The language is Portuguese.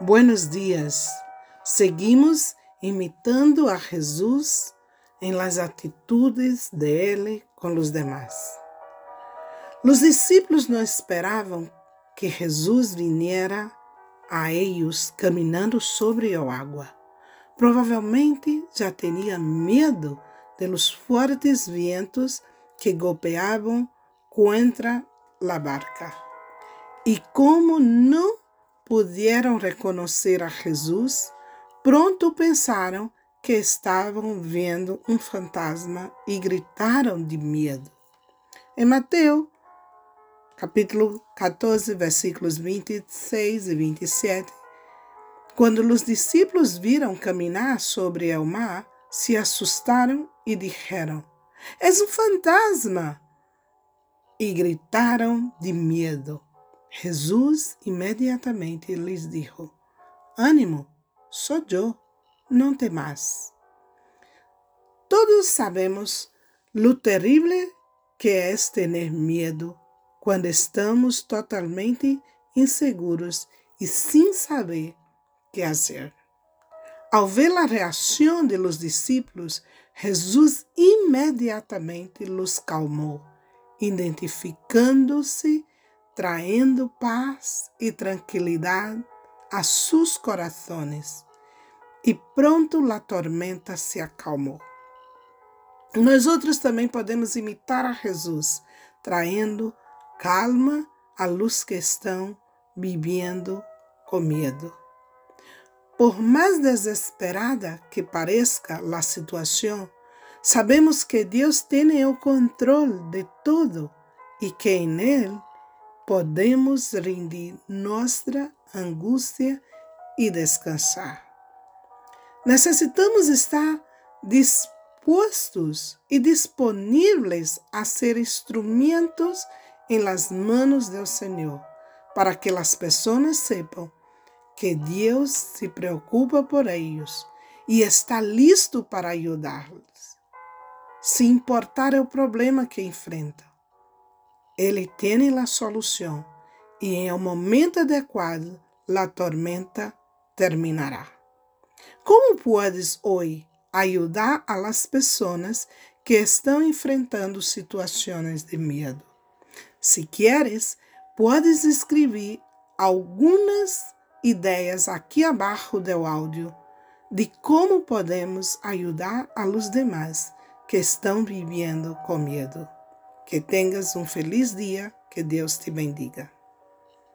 Buenos dias. Seguimos imitando a Jesus em las atitudes de Ele com os demás. Os discípulos não esperavam que Jesus viniera a eles caminhando sobre a água. Provavelmente já tinha medo dos fortes ventos que golpeavam contra a barca. E como não puderam reconhecer a Jesus, pronto pensaram que estavam vendo um fantasma e gritaram de medo. Em Mateus, capítulo 14, versículos 26 e 27, quando os discípulos viram caminhar sobre o mar, se assustaram e disseram: És um fantasma! E gritaram de medo. Jesus imediatamente lhes dijo: Ânimo, sou eu, não temas. Todos sabemos lo terrible que é ter medo quando estamos totalmente inseguros e sem saber que fazer. Ao ver a reação de los discípulos, Jesus imediatamente los calmou, identificando-se trayendo paz e tranquilidade a seus corações. E pronto a tormenta se acalmou. Nós outros também podemos imitar a Jesus, traindo calma a luz que estão vivendo com medo. Por mais desesperada que pareça a situação, sabemos que Deus tem o controle de tudo e que em Ele podemos rendir nossa angústia e descansar. Necessitamos estar dispostos e disponíveis a ser instrumentos em las manos do Senhor, para que as pessoas sepam que Deus se preocupa por eles e está listo para ajudá-los, sem importar o problema que enfrentam. Ele tem a solução e em um momento adequado a tormenta terminará. Como podes hoje ajudar a las pessoas que estão enfrentando situações de medo? Se queres, podes escrever algumas ideias aqui abaixo do áudio de como podemos ajudar a los que estão vivendo com medo. Que tenhas um feliz dia, que Deus te bendiga.